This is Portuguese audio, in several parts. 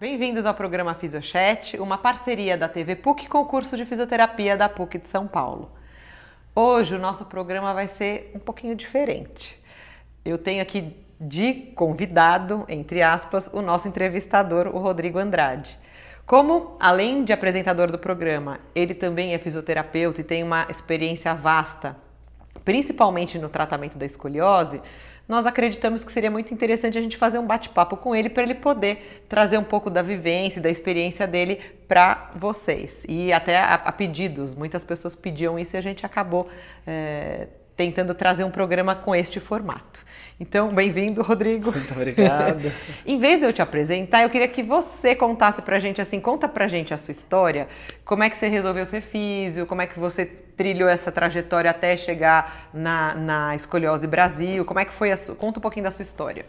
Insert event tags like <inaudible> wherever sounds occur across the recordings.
Bem-vindos ao programa Fisiochat, uma parceria da TV PUC com o curso de fisioterapia da PUC de São Paulo. Hoje o nosso programa vai ser um pouquinho diferente. Eu tenho aqui de convidado, entre aspas, o nosso entrevistador, o Rodrigo Andrade. Como, além de apresentador do programa, ele também é fisioterapeuta e tem uma experiência vasta, principalmente no tratamento da escoliose, nós acreditamos que seria muito interessante a gente fazer um bate-papo com ele para ele poder trazer um pouco da vivência, da experiência dele para vocês. E até a, a, pedidos, muitas pessoas pediam isso e a gente acabou é, tentando trazer um programa com este formato. Então, bem-vindo, Rodrigo. Muito obrigado. <laughs> em vez de eu te apresentar, eu queria que você contasse pra gente, assim, conta pra gente a sua história, como é que você resolveu ser físio, como é que você trilhou essa trajetória até chegar na, na Escoliose Brasil, como é que foi a sua... Conta um pouquinho da sua história.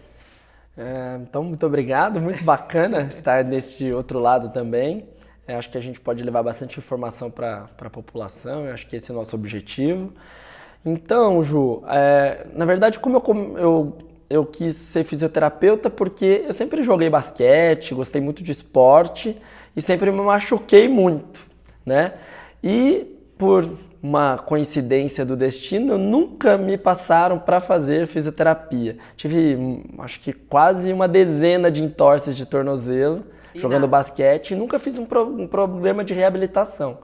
É, então, muito obrigado, muito bacana <laughs> estar neste outro lado também. É, acho que a gente pode levar bastante informação para a população, eu acho que esse é o nosso objetivo. Então, Ju, é, na verdade, como eu, eu, eu quis ser fisioterapeuta, porque eu sempre joguei basquete, gostei muito de esporte e sempre me machuquei muito, né? E por uma coincidência do destino, nunca me passaram para fazer fisioterapia. Tive, acho que quase uma dezena de entorses de tornozelo e jogando nada. basquete e nunca fiz um, pro, um problema de reabilitação.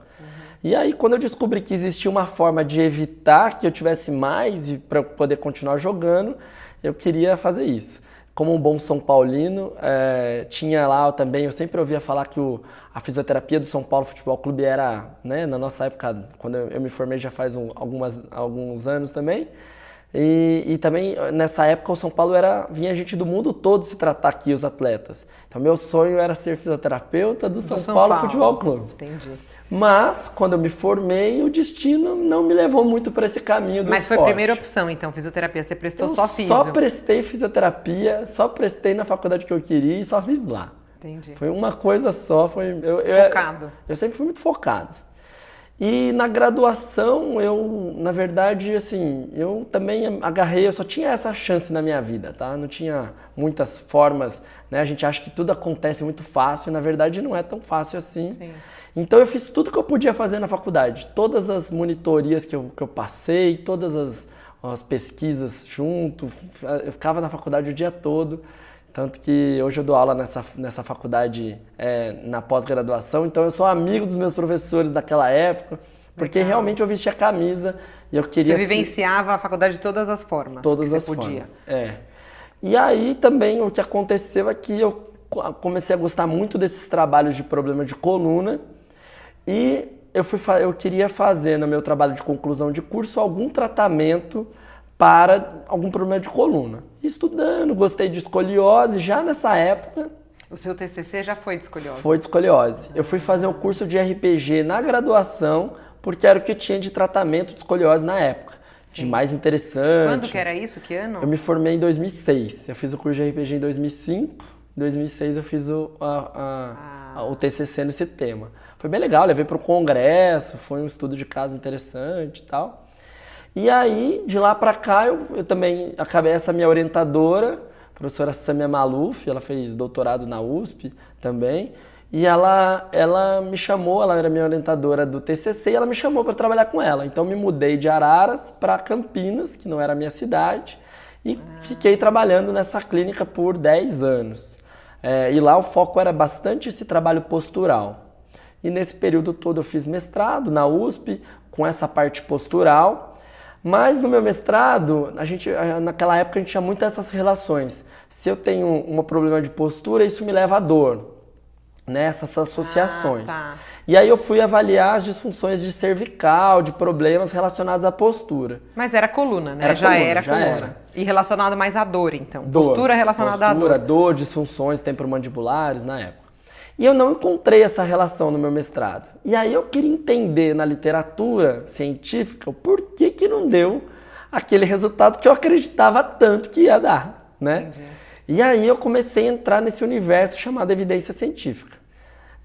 E aí, quando eu descobri que existia uma forma de evitar que eu tivesse mais e para poder continuar jogando, eu queria fazer isso. Como um bom São Paulino, é, tinha lá também, eu sempre ouvia falar que o, a fisioterapia do São Paulo Futebol Clube era, né, na nossa época, quando eu, eu me formei já faz um, algumas, alguns anos também, e, e, também nessa época o São Paulo era vinha gente do mundo todo se tratar aqui os atletas. Então meu sonho era ser fisioterapeuta do, do São, São Paulo, Paulo Futebol Clube. Entendi. Mas quando eu me formei, o destino não me levou muito para esse caminho do Mas esporte. foi a primeira opção, então, fisioterapia. Você prestou eu só fisio? Só prestei fisioterapia, só prestei na faculdade que eu queria e só fiz lá. Entendi. Foi uma coisa só, foi eu, focado. Eu, eu sempre fui muito focado. E na graduação, eu, na verdade, assim, eu também agarrei, eu só tinha essa chance na minha vida, tá? Não tinha muitas formas, né? A gente acha que tudo acontece muito fácil, e na verdade não é tão fácil assim. Sim. Então eu fiz tudo que eu podia fazer na faculdade. Todas as monitorias que eu, que eu passei, todas as, as pesquisas junto, eu ficava na faculdade o dia todo. Tanto que hoje eu dou aula nessa, nessa faculdade é, na pós-graduação, então eu sou amigo dos meus professores daquela época, porque Legal. realmente eu vestia camisa e eu queria. Você vivenciava a faculdade de todas as formas. Todas as podia. formas. É. E aí também o que aconteceu é que eu comecei a gostar muito desses trabalhos de problema de coluna e eu, fui, eu queria fazer no meu trabalho de conclusão de curso algum tratamento para algum problema de coluna. Estudando, gostei de escoliose já nessa época. O seu TCC já foi de escoliose? Foi de escoliose. Eu fui fazer o um curso de RPG na graduação, porque era o que tinha de tratamento de escoliose na época. Sim. De mais interessante. Quando que era isso? Que ano? Eu me formei em 2006. Eu fiz o curso de RPG em 2005. Em 2006 eu fiz o, a, a, ah. o TCC nesse tema. Foi bem legal, levei para o congresso, foi um estudo de caso interessante e tal. E aí, de lá para cá, eu, eu, também acabei essa minha orientadora, a professora Samia Maluf, ela fez doutorado na USP também, e ela, ela me chamou, ela era minha orientadora do TCC, e ela me chamou para trabalhar com ela. Então, me mudei de Araras para Campinas, que não era a minha cidade, e fiquei trabalhando nessa clínica por 10 anos. É, e lá o foco era bastante esse trabalho postural. E nesse período todo eu fiz mestrado na USP com essa parte postural. Mas no meu mestrado, a gente, naquela época a gente tinha muitas essas relações. Se eu tenho um problema de postura, isso me leva à dor. Nessas né? associações. Ah, tá. E aí eu fui avaliar as disfunções de cervical, de problemas relacionados à postura. Mas era coluna, né? Era já coluna, era já coluna. Era. E relacionado mais à dor, então. Dor. Postura relacionada postura, à dor. dor, disfunções temporomandibulares na época. E eu não encontrei essa relação no meu mestrado. E aí eu queria entender na literatura científica o porquê que não deu aquele resultado que eu acreditava tanto que ia dar, né? Entendi. E aí eu comecei a entrar nesse universo chamado evidência científica,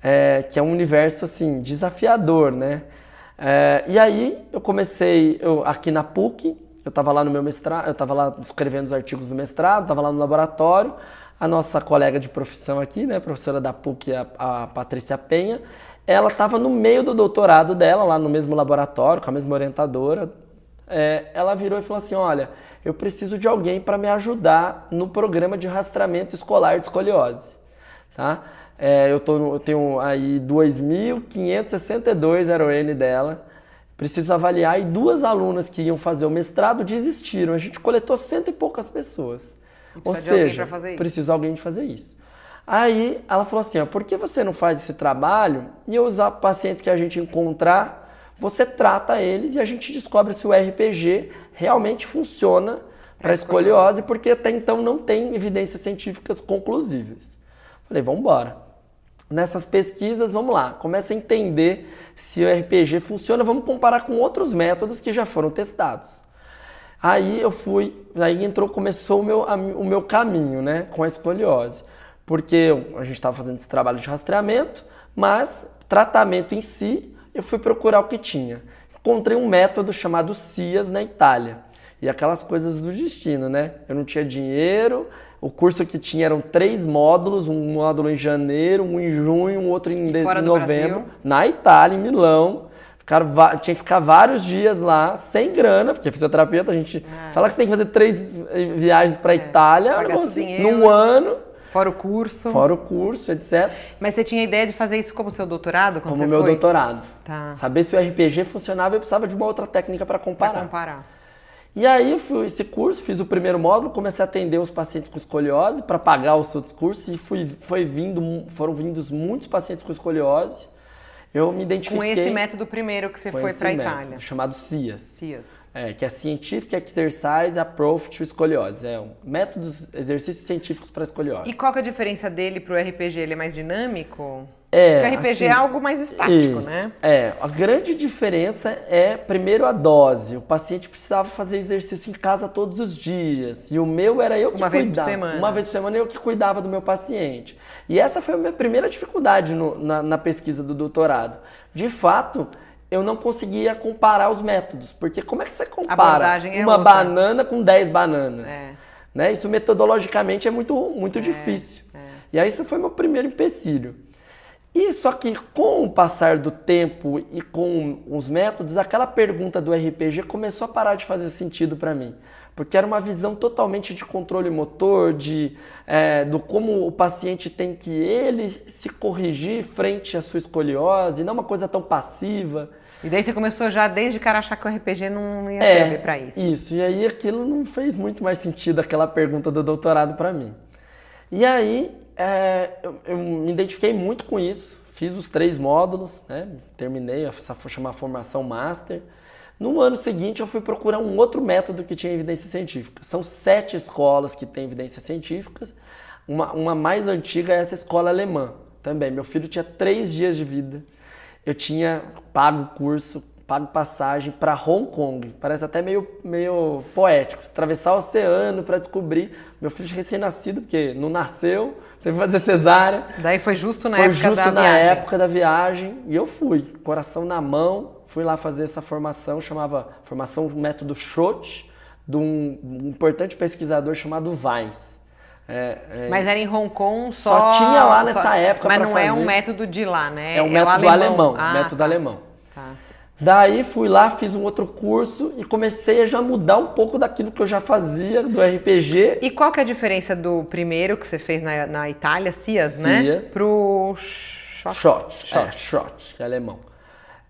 é, que é um universo assim desafiador, né? É, e aí eu comecei eu, aqui na PUC, eu estava lá no meu mestrado, eu estava lá escrevendo os artigos do mestrado, estava lá no laboratório. A nossa colega de profissão aqui, né, professora da PUC, a, a Patrícia Penha, ela estava no meio do doutorado dela, lá no mesmo laboratório, com a mesma orientadora. É, ela virou e falou assim: Olha, eu preciso de alguém para me ajudar no programa de rastreamento escolar de escoliose. Tá? É, eu, tô, eu tenho aí 2.562 era o N dela. Preciso avaliar e duas alunas que iam fazer o mestrado desistiram. A gente coletou cento e poucas pessoas. Ou seja, de alguém de fazer isso. Aí ela falou assim: ó, por que você não faz esse trabalho e os pacientes que a gente encontrar, você trata eles e a gente descobre se o RPG realmente funciona para escoliose, porque até então não tem evidências científicas conclusivas. Falei, vamos embora. Nessas pesquisas, vamos lá, começa a entender se o RPG funciona, vamos comparar com outros métodos que já foram testados. Aí eu fui, aí entrou, começou o meu, a, o meu caminho, né, com a escoliose. Porque a gente estava fazendo esse trabalho de rastreamento, mas tratamento em si, eu fui procurar o que tinha. Encontrei um método chamado CIAS na Itália. E aquelas coisas do destino, né? Eu não tinha dinheiro, o curso que tinha eram três módulos, um módulo em janeiro, um em junho, um outro em, de, em novembro, na Itália, em Milão. Ficaram, tinha que ficar vários dias lá, sem grana, porque fisioterapeuta, a gente é. fala que você tem que fazer três eh, viagens para a é. Itália num ano. Fora o curso. Fora o curso, etc. Mas você tinha ideia de fazer isso como seu doutorado? como meu foi? doutorado. Tá. Saber se o RPG funcionava, eu precisava de uma outra técnica para comparar. Para comparar. E aí eu fui esse curso, fiz o primeiro módulo, comecei a atender os pacientes com escoliose para pagar os outros cursos e fui, foi vindo, foram vindos muitos pacientes com escoliose. Eu me identifiquei com esse método primeiro que você foi para a Itália, chamado CIAS. CIAS. É, que é Scientific Exercise Approach to Escoliose. É um métodos, exercícios científicos para escoliose. E qual é a diferença dele para o RPG? Ele é mais dinâmico? É, Porque o RPG assim, é algo mais estático, isso, né? É, a grande diferença é, primeiro, a dose. O paciente precisava fazer exercício em casa todos os dias. E o meu era eu que Uma cuidava. vez por semana. Uma vez por semana eu que cuidava do meu paciente. E essa foi a minha primeira dificuldade no, na, na pesquisa do doutorado. De fato, eu não conseguia comparar os métodos. Porque como é que você compara é uma outra. banana com 10 bananas? É. Né? Isso metodologicamente é muito, muito é, difícil. É. E aí isso foi meu primeiro empecilho. E só que com o passar do tempo e com os métodos, aquela pergunta do RPG começou a parar de fazer sentido para mim. Porque era uma visão totalmente de controle motor, de é, do como o paciente tem que ele se corrigir frente à sua escoliose, não uma coisa tão passiva. E daí você começou já desde cara achar que o RPG não ia é, servir para isso. Isso, e aí aquilo não fez muito mais sentido, aquela pergunta do doutorado para mim. E aí é, eu, eu, me identifiquei muito com isso, fiz os três módulos, né, terminei essa chamar formação master. No ano seguinte eu fui procurar um outro método que tinha evidência científica. São sete escolas que têm evidências científicas. Uma, uma mais antiga é essa escola alemã também. Meu filho tinha três dias de vida eu tinha pago curso, pago passagem para Hong Kong. Parece até meio, meio poético. Atravessar o oceano para descobrir. Meu filho recém-nascido, porque não nasceu, teve que fazer cesárea. Daí foi justo na foi época justo da na viagem. época da viagem. E eu fui, coração na mão, fui lá fazer essa formação, chamava Formação Método Schroth, de um, um importante pesquisador chamado Weiss. É, é... Mas era em Hong Kong só. Só tinha lá nessa só... época. Mas não fazer. é um método de lá, né? É um é método alemão. alemão ah, método tá. alemão. Tá. Daí fui lá, fiz um outro curso e comecei a já mudar um pouco daquilo que eu já fazia do RPG. E qual que é a diferença do primeiro que você fez na, na Itália, CIAS, né? CIAS. Pro Shot. Shot, Shot, é. Shot que é alemão.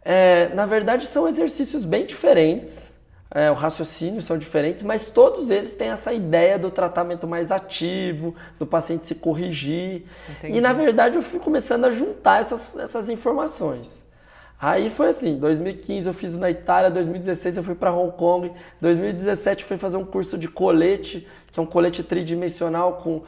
É, na verdade, são exercícios bem diferentes é, o raciocínio são diferentes, mas todos eles têm essa ideia do tratamento mais ativo, do paciente se corrigir. Entendi. E na verdade eu fui começando a juntar essas, essas informações. Aí foi assim, 2015 eu fiz na Itália, 2016 eu fui para Hong Kong, 2017 eu fui fazer um curso de colete, que é um colete tridimensional com,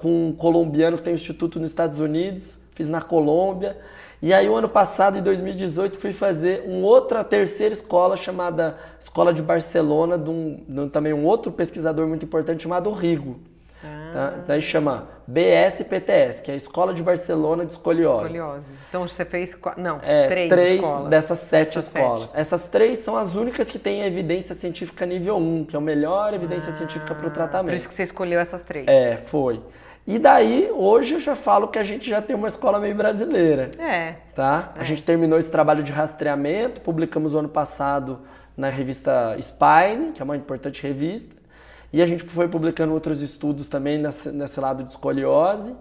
com um colombiano que tem um instituto nos Estados Unidos, fiz na Colômbia. E aí, o ano passado, em 2018, fui fazer uma outra terceira escola chamada Escola de Barcelona, de um, de um também um outro pesquisador muito importante chamado Rigo. Tá? Daí chama BSPTS, que é a Escola de Barcelona de Escoliose. Escoliose. Então você fez. Não, é, três, três escolas. dessas sete escolas. Sete. Essas três são as únicas que têm evidência científica nível 1, que é a melhor evidência ah, científica para o tratamento. Por isso que você escolheu essas três. É, foi. E daí, hoje eu já falo que a gente já tem uma escola meio brasileira. É. Tá? É. A gente terminou esse trabalho de rastreamento, publicamos o ano passado na revista Spine, que é uma importante revista. E a gente foi publicando outros estudos também nesse, nesse lado de escoliose.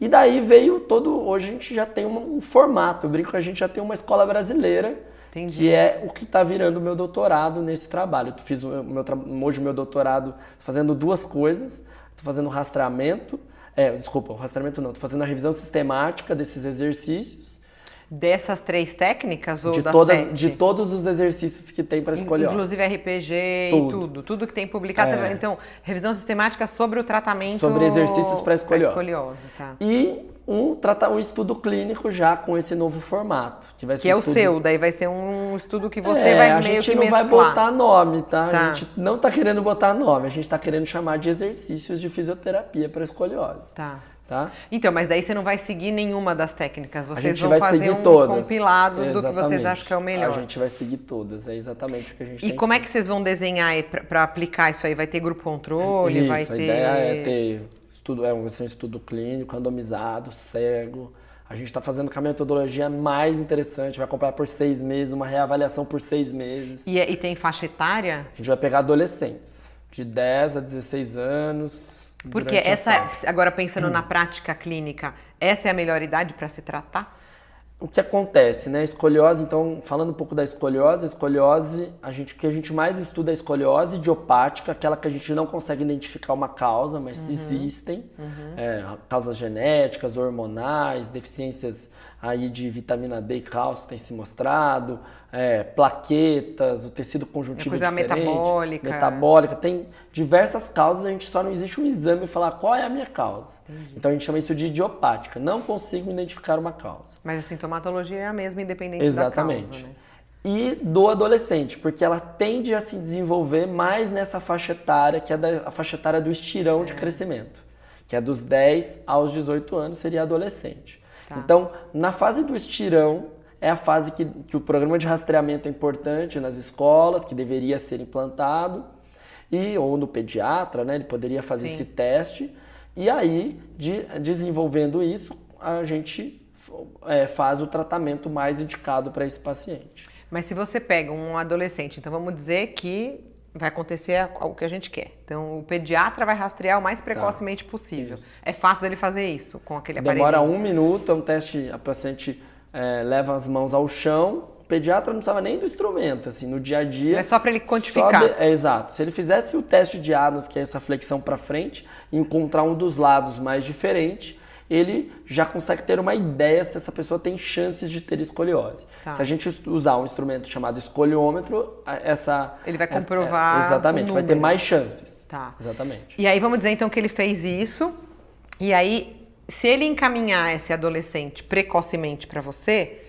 E daí veio todo. Hoje a gente já tem um, um formato. Eu brinco que a gente já tem uma escola brasileira, Entendi. que é o que está virando o meu doutorado nesse trabalho. Eu fiz o meu, hoje o meu doutorado fazendo duas coisas. Estou fazendo rastreamento. É, desculpa, o rastreamento não. Estou fazendo a revisão sistemática desses exercícios. Dessas três técnicas ou De, das todas, sete? de todos os exercícios que tem para escolher. Inclusive RPG e Tudo. tudo. Tudo que tem publicado. É. Então, revisão sistemática sobre o tratamento... Sobre exercícios para escoliose. escoliose, tá. E um, um estudo clínico já com esse novo formato. Que, vai ser Que é o estudo- seu, daí vai ser um estudo que você É, vai a meio gente que não mesclar. vai botar nome, tá? Tá. A gente não tá querendo botar nome, a gente tá querendo chamar de exercícios de fisioterapia para escoliose. Tá. Tá? Então, mas daí você não vai seguir nenhuma das técnicas, vocês vão fazer um todas. compilado do que vocês acham que é o melhor. A gente vai seguir todas, é exatamente o que a gente E como é feito. que vocês vão desenhar para aplicar isso aí? Vai ter grupo controle? Isso, vai a ter. ideia é ter estudo, é um, um estudo clínico, randomizado, cego. A gente está fazendo com a metodologia mais interessante, vai acompanhar por seis meses, uma reavaliação por seis meses. E, é- e tem faixa etária? A gente vai pegar adolescentes, de 10 a 16 anos. Porque essa, agora pensando na prática clínica, essa é a melhor idade para se tratar? O que acontece, né? Escoliose, então, falando um pouco da escoliose, a escoliose, a gente, o que a gente mais estuda é a escoliose idiopática, aquela que a gente não consegue identificar uma causa, mas existem. É, causas genéticas, hormonais, deficiências aí de vitamina D e cálcio tem se mostrado, é, plaquetas, o tecido conjuntivo É coisa metabólica. metabólica, tem diversas causas, a gente só não existe um exame e falar qual é a minha causa. Então a gente chama isso de idiopática, não consigo identificar uma causa. Mas a sintomatologia é a mesma, independente Exatamente. da causa, né? E do adolescente, porque ela tende a se desenvolver mais nessa faixa etária, que é da, a faixa etária do estirão de crescimento, que é dos 10 aos 18 anos, seria adolescente. Tá. Então, na fase do estirão, é a fase que, que o programa de rastreamento é importante nas escolas, que deveria ser implantado, e ou no pediatra, né, ele poderia fazer Sim. esse teste, e aí, de- desenvolvendo isso, a gente é, faz o tratamento mais indicado para esse paciente. Mas se você pega um adolescente, então vamos dizer que vai acontecer o que a gente quer. Então o pediatra vai rastrear o mais precocemente possível. É fácil dele fazer isso com aquele Demora aparelho. um minuto, é um teste, a paciente é, leva as mãos ao chão, o pediatra não precisava nem do instrumento, assim, no dia a dia. É só para ele quantificar. é, exato. Se ele fizesse o teste de Adams, que é essa flexão para frente, encontrar um dos lados mais diferente, ele já consegue ter uma ideia se essa pessoa tem chances de ter escoliose. Tá. Se a gente us- usar um instrumento chamado escoliômetro, essa Ele vai essa- comprovar é, exatamente, vai ter mais chances. Tá. Exatamente. E aí vamos dizer então que ele fez isso, e aí, se ele encaminhar esse adolescente precocemente para você,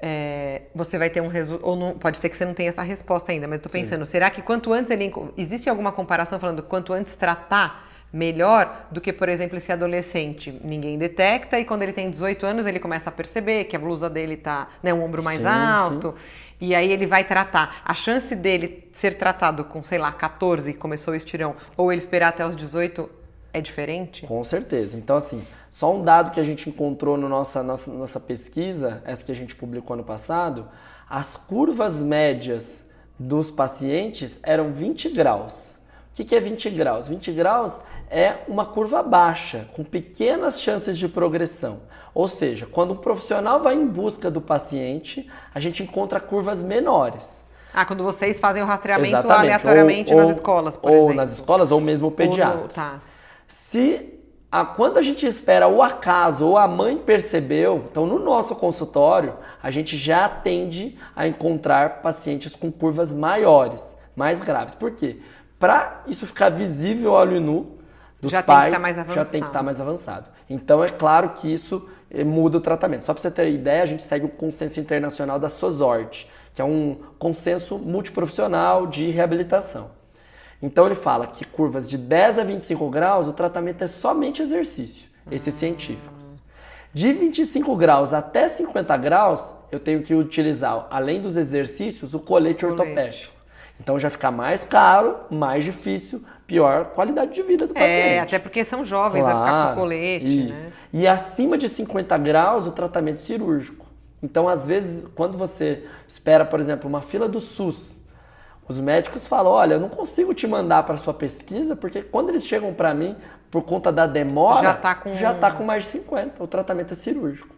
é, você vai ter um resultado. Ou não, pode ser que você não tenha essa resposta ainda, mas eu tô pensando, será que quanto antes ele. Existe alguma comparação falando quanto antes tratar? Melhor do que, por exemplo, esse adolescente ninguém detecta e quando ele tem 18 anos ele começa a perceber que a blusa dele tá, né, um ombro mais Sim, alto, e aí ele vai tratar. A chance dele ser tratado com, sei lá, 14, que começou o estirão, ou ele esperar até os 18 é diferente? Com certeza. Então, assim, só um dado que a gente encontrou na nossa, nossa, nossa pesquisa, essa que a gente publicou ano passado, as curvas médias dos pacientes eram 20 graus. O que, que é 20 graus? 20 graus é uma curva baixa, com pequenas chances de progressão. Ou seja, quando o profissional vai em busca do paciente, a gente encontra curvas menores. Ah, quando vocês fazem o rastreamento Exatamente. aleatoriamente Ou- nas ou- escolas, por ou exemplo. nas escolas, ou mesmo o Ou no- pediatra. tá. Se a, quando a gente espera o acaso ou a mãe percebeu, então no nosso consultório a gente já tende a encontrar pacientes com curvas maiores, mais graves. Por quê? Para isso ficar visível ao olho nu dos Já tem que pais, tá mais já tem que estar mais avançado. Então é claro que isso eh, muda o tratamento. Só para você ter ideia, a gente segue o consenso internacional da SOSORT, que é um consenso multiprofissional de reabilitação. Então ele fala que curvas de 10 a 25 graus, o tratamento é somente exercício, esses científicos. De 25 graus até 50 graus, eu tenho que utilizar, além dos exercícios, o colete, Colete. ortopédico. Então já fica mais caro, mais difícil, pior qualidade de vida do É, paciente. até porque são jovens, vai ficar Claro, com colete, isso. né? E acima de 50 graus, o tratamento cirúrgico. Então, às vezes, quando você espera, por exemplo, uma fila do SUS, os médicos falam: olha, eu não consigo te mandar para sua pesquisa, porque quando eles chegam para mim, por conta da demora, Já tá com- já tá com mais de 50. O tratamento é cirúrgico.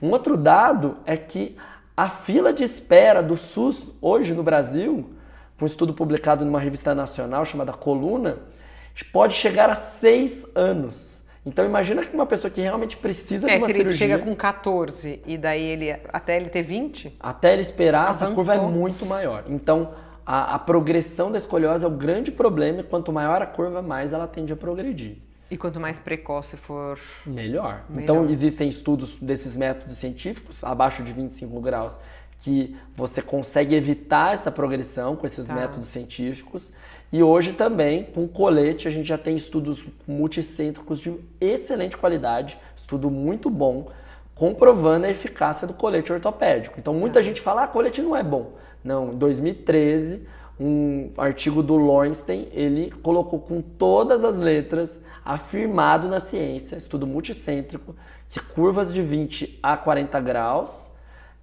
Um outro dado é que a fila de espera do SUS hoje no Brasil, um estudo publicado numa revista nacional chamada Coluna, pode chegar a seis anos. Então imagina que uma pessoa que realmente precisa de É, uma se ele cirurgia, chega com 14 e daí ele até ele ter 20, até ele esperar, essa Avançou. curva é muito maior. Então a, a progressão da escoliose é o grande problema e quanto maior a curva, mais ela tende a progredir. e quanto mais precoce for. Melhor. Melhor. Então existem estudos desses métodos científicos, abaixo de 25 graus, que você consegue evitar essa progressão com esses Tá. métodos científicos. E hoje também, com colete, a gente já tem estudos multicêntricos de excelente qualidade, estudo muito bom, comprovando a eficácia do colete ortopédico. Então muita gente fala, ah, colete não é bom. Não, em 2013, um artigo do Lowenstein, ele colocou com todas as letras, afirmado na ciência, estudo multicêntrico, que curvas de 20 a 40 graus,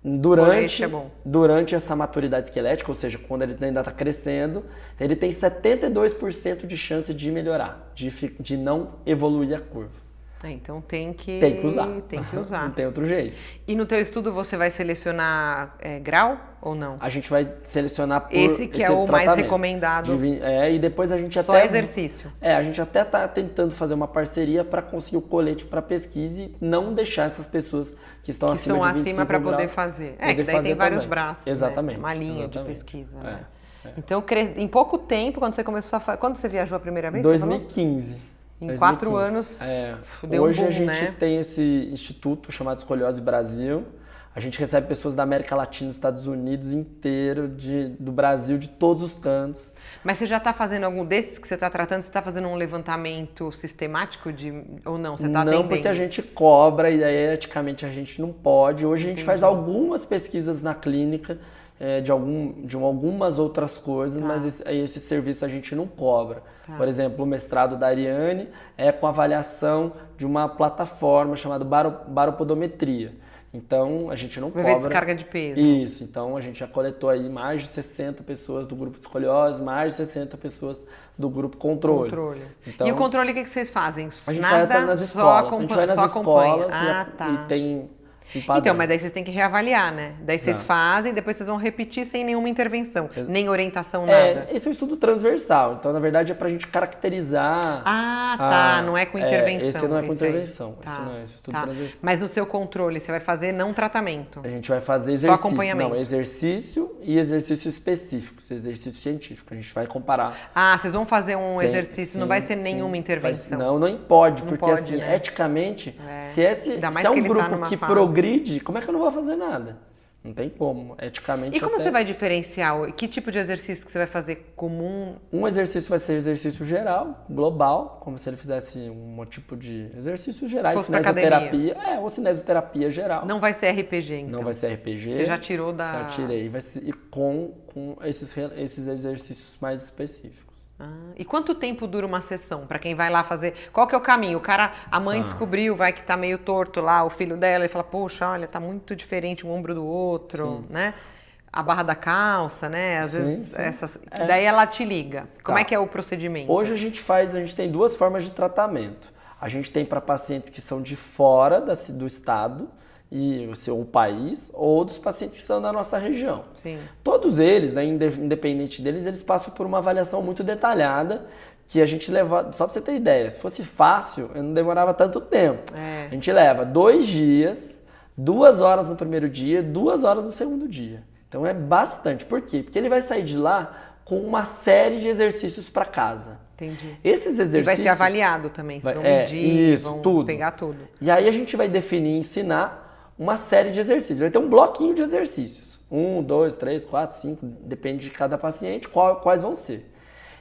durante, é durante essa maturidade esquelética, ou seja, quando ele ainda está crescendo, ele tem 72% de chance de melhorar, de, de não evoluir a curva. É, então tem que... Tem que usar. Tem que usar. <laughs> não tem outro jeito. E no teu estudo você vai selecionar é, grau ou não? A gente vai selecionar por... Esse que é esse é o mais recomendado. De, é, e depois a gente Só até... Só exercício. É, a gente até está tentando fazer uma parceria para conseguir o colete para pesquisa e não deixar essas pessoas que estão que acima de 25 acima para poder fazer. É, poder que daí tem vários braços. Né? Exatamente. Né? Uma linha Exatamente. de pesquisa, é. né? É. Então, em pouco tempo, quando você começou a. Quando você viajou a primeira vez? 2015. Em quatro anos, é. Hoje um boom, a gente né? tem esse instituto chamado Escoliose Brasil. A gente recebe pessoas da América Latina, dos Estados Unidos inteiro, de, do Brasil, de todos os cantos. Mas você já está fazendo algum desses que você está tratando? Você está fazendo um levantamento sistemático de ou não? Você está Não, atendendo? porque a gente cobra e aí eticamente a gente não pode. Hoje Entendi. a gente faz algumas pesquisas na clínica é, de, algum, de algumas outras coisas, Tá. mas esse, esse serviço a gente não cobra. Por exemplo, o mestrado da Ariane é com avaliação de uma plataforma chamada baro, baropodometria. Então a gente não Vai ver cobra. descarga de peso. Isso, então a gente já coletou aí mais de 60 pessoas do grupo de escoliose, mais de 60 pessoas do grupo controle. Controle. Então, e o controle, o que que vocês fazem? a gente Nada, vai nas só escolas. acompanha, a gente vai nas só acompanha. escolas e, Ah, tá. e tem. Então, mas daí vocês têm que reavaliar, né? Daí vocês Tá. fazem, depois vocês vão repetir sem nenhuma intervenção, nem orientação, nada. É, esse é um estudo transversal, então na verdade é pra gente caracterizar. Ah, tá. a- não é com é, intervenção. esse não é com intervenção. Tá, Esse não é, esse estudo tá. transversal. Mas no seu controle, você vai fazer não tratamento. A gente vai fazer Só exercício. acompanhamento. Não, exercício e exercício específico, exercício científico. A gente vai comparar. Ah, vocês vão fazer um Tem- exercício, não sim, vai ser nenhuma intervenção. não, não pode, Não porque pode, assim, né? eticamente, É. se, esse, Ainda mais se é que um ele tá grupo numa que fase. Progride, como é que eu não vou fazer nada? Não tem como. Eticamente E como até- você vai diferenciar? Que tipo de exercício que você vai fazer comum? Um exercício vai ser exercício geral, global, como se ele fizesse um tipo de Fosse pra cinesioterapia, é, ou cinesioterapia geral. Não vai ser RPG, então. Não vai ser RPG. Você já tirou da- Já tirei, vai ser e com, com esses, esses exercícios mais específicos. Ah, e quanto tempo dura uma sessão para quem vai lá fazer? Qual que é o caminho? O cara, a mãe Ah. descobriu, vai que tá meio torto lá, o filho dela, e fala: "Poxa, olha, tá muito diferente um ombro do outro", né? A barra da calça, né? Às Sim, vezes sim. essas, É. daí ela te liga. Como Tá. é que é o procedimento? Hoje a gente faz, a gente tem duas formas de tratamento. A gente tem para pacientes que são de fora da do estado e o seu país, ou dos pacientes que são da nossa região. Sim. Todos eles, né, inde- independente deles, eles passam por uma avaliação muito detalhada que a gente leva, só para você ter ideia, se fosse fácil, eu não demorava tanto tempo. É. A gente leva dois dias, duas horas no primeiro dia, duas horas no segundo dia. Então é bastante. Por quê? Porque ele vai sair de lá com uma série de exercícios para casa. Entendi. Esses E exercícios. vai ser avaliado também, Vai- vão é, medir, isso, vão tudo. pegar tudo. E aí a gente vai definir e ensinar uma série de exercícios. Vai ter um bloquinho de exercícios. Um, dois, três, quatro, cinco, depende de cada paciente, qual- quais vão ser.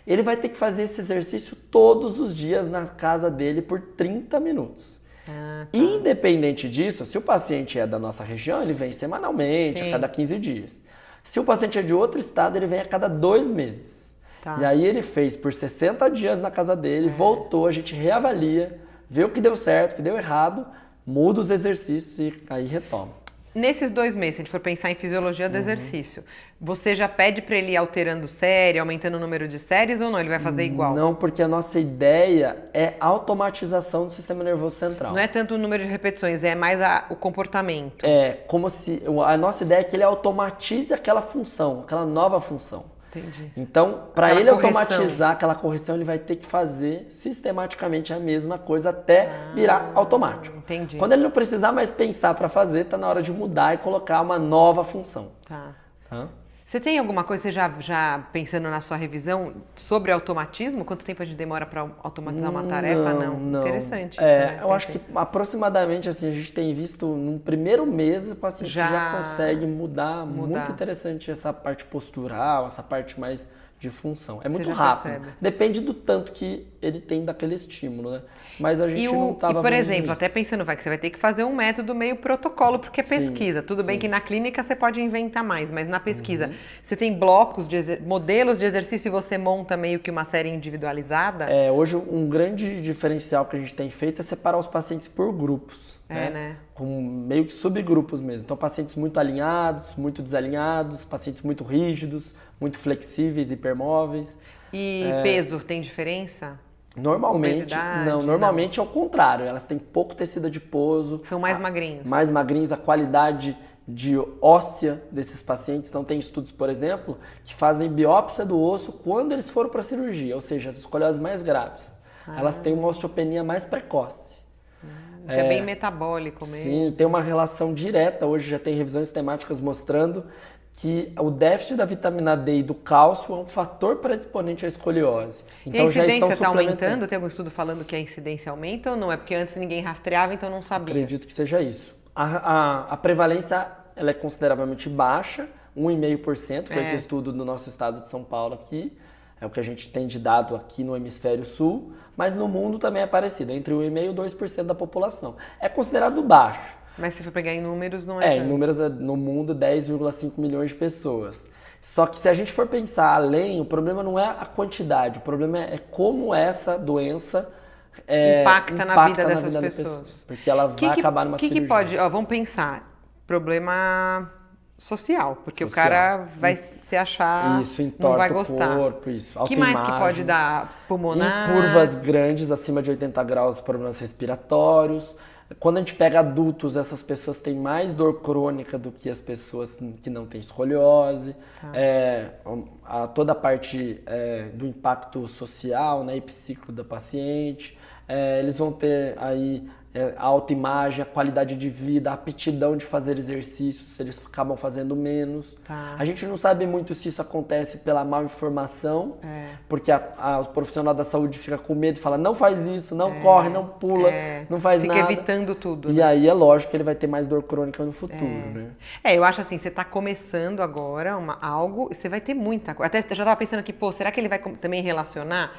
Ele vai ter que fazer esse exercício todos os dias na casa dele por 30 minutos. Ah, Independente disso, se o paciente é da nossa região, ele vem semanalmente, Sim. a cada 15 dias. Se o paciente é de outro estado, ele vem a cada dois meses. Tá. E aí ele fez por 60 dias na casa dele, é. voltou, a gente reavalia, vê o que deu certo, o que deu errado, muda os exercícios e aí retoma. Nesses dois meses, se a gente for pensar em fisiologia do uhum. exercício, você já pede para ele ir alterando série, aumentando o número de séries ou não? Ele vai fazer igual? Não, porque a nossa ideia é automatização do sistema nervoso central. Não é tanto o número de repetições, é mais a, o comportamento. É, como se. A nossa ideia é que ele automatize aquela função, aquela nova função. Entendi. Então, para ele correção. automatizar aquela correção, ele vai ter que fazer sistematicamente a mesma coisa até ah, virar automático. Entendi. Quando ele não precisar mais pensar para fazer, tá na hora de mudar e colocar uma nova função. Tá. tá? Você tem alguma coisa, você já, já pensando na sua revisão, sobre automatismo? Quanto tempo a gente demora para automatizar uma tarefa? Não, não. Interessante isso, é, né? Eu acho que aproximadamente, assim, a gente tem visto no primeiro mês o paciente já, já consegue mudar. mudar. Muito interessante essa parte postural, essa parte mais de função. É muito rápido. Percebe. Depende do tanto que ele tem daquele estímulo, né? Mas a gente o, não estava E, por exemplo, isso. até pensando, vai que você vai ter que fazer um método meio protocolo, porque é pesquisa. Sim, Tudo sim. bem que na clínica você pode inventar mais, mas na pesquisa uhum. você tem blocos, de modelos de exercício e você monta meio que uma série individualizada? É, hoje um grande diferencial que a gente tem feito é separar os pacientes por grupos. É, né? né? Com meio que subgrupos mesmo. Então, pacientes muito alinhados, muito desalinhados, pacientes muito rígidos, muito flexíveis, hipermóveis. E é... peso tem diferença? Normalmente, não, normalmente não. é o contrário. Elas têm pouco tecido adiposo. São mais magrinhos. Mais magrinhos, a qualidade de óssea desses pacientes. Então tem estudos, por exemplo, que fazem biópsia do osso quando eles foram para a cirurgia, ou seja, as escolioses mais graves. Ah. Elas têm uma osteopenia mais precoce. É, é, bem metabólico mesmo. Sim, tem uma relação direta. Hoje já tem revisões temáticas mostrando que o déficit da vitamina D e do cálcio é um fator predisponente à escoliose. Então, e a incidência está aumentando? Tem algum estudo falando que a incidência aumenta ou não? É porque antes ninguém rastreava, então não sabia. Acredito que seja isso. A, a, a prevalência ela é consideravelmente baixa, 1,5% foi é. esse estudo no nosso estado de São Paulo aqui. É o que a gente tem de dado aqui no hemisfério sul, mas no mundo também é parecido, entre 1,5% e 2% da população. É considerado baixo. Mas se for pegar em números, não é. É, tanto. em números é, no mundo 10,5 milhões de pessoas. Só que se a gente for pensar além, o problema não é a quantidade, o problema é como essa doença é, impacta, impacta, na vida dessas vida pessoas. pessoas. Porque ela vai que acabar numa que cirurgia. que pode, ó, vamos pensar, problema social, porque social. o cara vai se achar, isso, não vai gostar. O corpo, isso. que mais que pode dar? Pulmonar? Em curvas grandes, acima de 80 graus, problemas respiratórios. Quando a gente pega adultos, essas pessoas têm mais dor crônica do que as pessoas que não têm escoliose. Tá. É, a, toda a parte é, do impacto social né, e psíquico da paciente. É, eles vão ter aí a autoimagem, a qualidade de vida, a aptidão de fazer exercícios, eles acabam fazendo menos. Tá. A gente não sabe muito se isso acontece pela mal informação, é. porque a, a, o profissional da saúde fica com medo e fala: não faz isso, não é. corre, não pula, é. não faz fica nada. Fica evitando tudo. E né? aí é lógico que ele vai ter mais dor crônica no futuro, é. né? É, eu acho assim: você está começando agora uma, algo, você vai ter muita coisa. Até eu já estava pensando aqui, pô, será que ele vai também relacionar?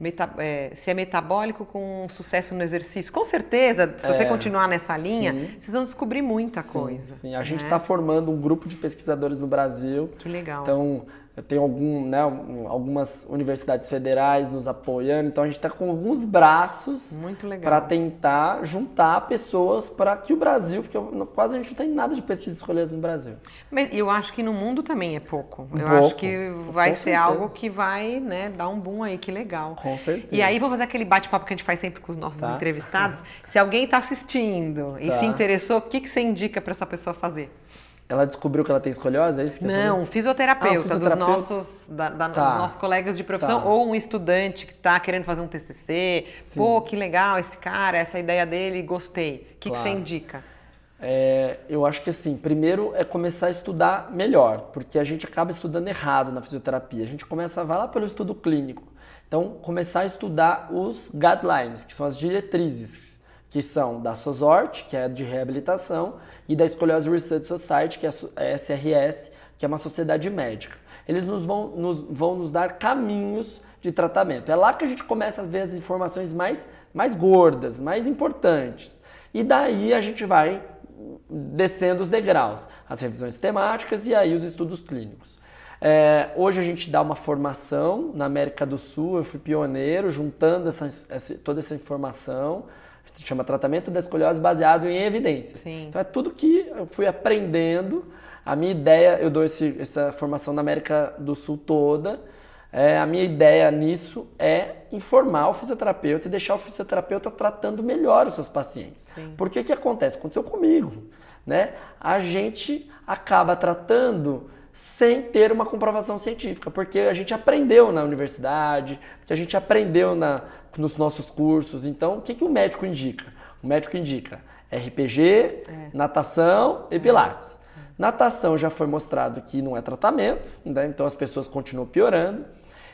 Meta, é, se é metabólico com sucesso no exercício. Com certeza, se você é, continuar nessa linha, sim. vocês vão descobrir muita sim, coisa. Sim, a gente está né? formando um grupo de pesquisadores no Brasil. Que legal. Então, eu tenho algum, né, algumas universidades federais nos apoiando, então a gente está com alguns braços para tentar juntar pessoas para que o Brasil, porque quase a gente não tem nada de pesquisa escolhas no Brasil. Mas eu acho que no mundo também é pouco. Eu pouco, acho que vai ser certeza. algo que vai né, dar um boom aí, que legal. Com certeza. E aí vamos fazer aquele bate-papo que a gente faz sempre com os nossos tá. entrevistados. Se alguém está assistindo e tá. se interessou, o que, que você indica para essa pessoa fazer? Ela descobriu que ela tem escoliose? É isso que Não, fisioterapeuta, ah, fisioterapeuta, dos nossos, da, da, tá. dos nossos colegas de profissão, tá. ou um estudante que está querendo fazer um TCC. Sim. Pô, que legal esse cara, essa ideia dele, gostei. O que, claro. que você indica? É, eu acho que assim, primeiro é começar a estudar melhor, porque a gente acaba estudando errado na fisioterapia. A gente começa, vai lá pelo estudo clínico. Então, começar a estudar os guidelines, que são as diretrizes que são da SOSORT, que é de reabilitação, e da Escoliose Research Society, que é a SRS, que é uma sociedade médica. Eles nos vão, nos, vão nos dar caminhos de tratamento. É lá que a gente começa a ver as informações mais, mais gordas, mais importantes. E daí a gente vai descendo os degraus, as revisões temáticas e aí os estudos clínicos. É, hoje a gente dá uma formação na América do Sul, eu fui pioneiro juntando essa, essa, toda essa informação, chama tratamento da escoliose baseado em evidências. Sim. Então é tudo que eu fui aprendendo. A minha ideia, eu dou esse, essa formação na América do Sul toda. É, a minha ideia nisso é informar o fisioterapeuta e deixar o fisioterapeuta tratando melhor os seus pacientes. Sim. Por que que acontece? Aconteceu comigo, né? A gente acaba tratando sem ter uma comprovação científica, porque a gente aprendeu na universidade, porque a gente aprendeu na, nos nossos cursos. Então, o que, que o médico indica? O médico indica RPG, é. natação e pilates. É. Natação já foi mostrado que não é tratamento, né? então as pessoas continuam piorando.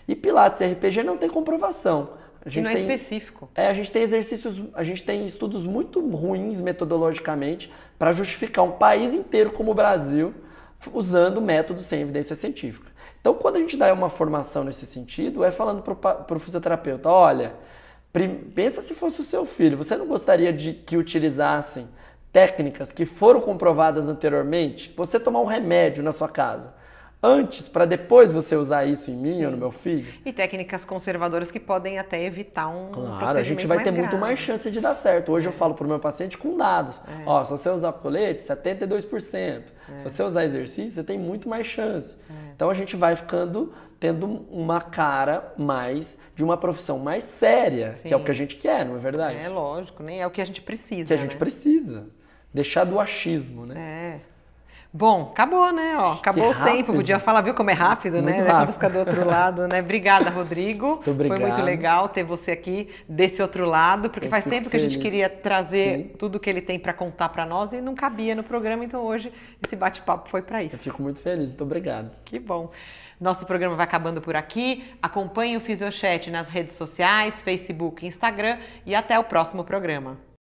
E pilates e RPG não tem comprovação. A gente não é tem, específico. É, a gente tem exercícios, a gente tem estudos muito ruins metodologicamente para justificar um país inteiro como o Brasil usando métodos sem evidência científica. Então, quando a gente dá uma formação nesse sentido, é falando para o fisioterapeuta: olha, pensa se fosse o seu filho, você não gostaria de que utilizassem técnicas que foram comprovadas anteriormente? Você tomar um remédio na sua casa antes para depois você usar isso em mim Sim. ou no meu filho. E técnicas conservadoras que podem até evitar um Claro, a gente vai ter grave. muito mais chance de dar certo. Hoje é. eu falo para o meu paciente com dados. É. Ó, se você usar colete, 72%. É. Se você usar exercício, você tem muito mais chance. É. Então a gente vai ficando tendo uma cara mais de uma profissão mais séria, Sim. que é o que a gente quer, não é verdade? É lógico, nem é o que a gente precisa. Que a gente né? precisa. Deixar do achismo, né? É. Bom, acabou, né? Ó, acabou o tempo. Podia falar, viu como é rápido, muito né? Rápido. Quando fica do outro lado, né? Obrigada, Rodrigo. Muito obrigado. Foi muito legal ter você aqui desse outro lado, porque Eu faz tempo feliz. que a gente queria trazer Sim. tudo que ele tem para contar para nós e não cabia no programa, então hoje esse bate-papo foi para isso. Eu fico muito feliz, muito obrigado. Que bom. Nosso programa vai acabando por aqui. Acompanhe o Fisiochat nas redes sociais, Facebook, Instagram e até o próximo programa.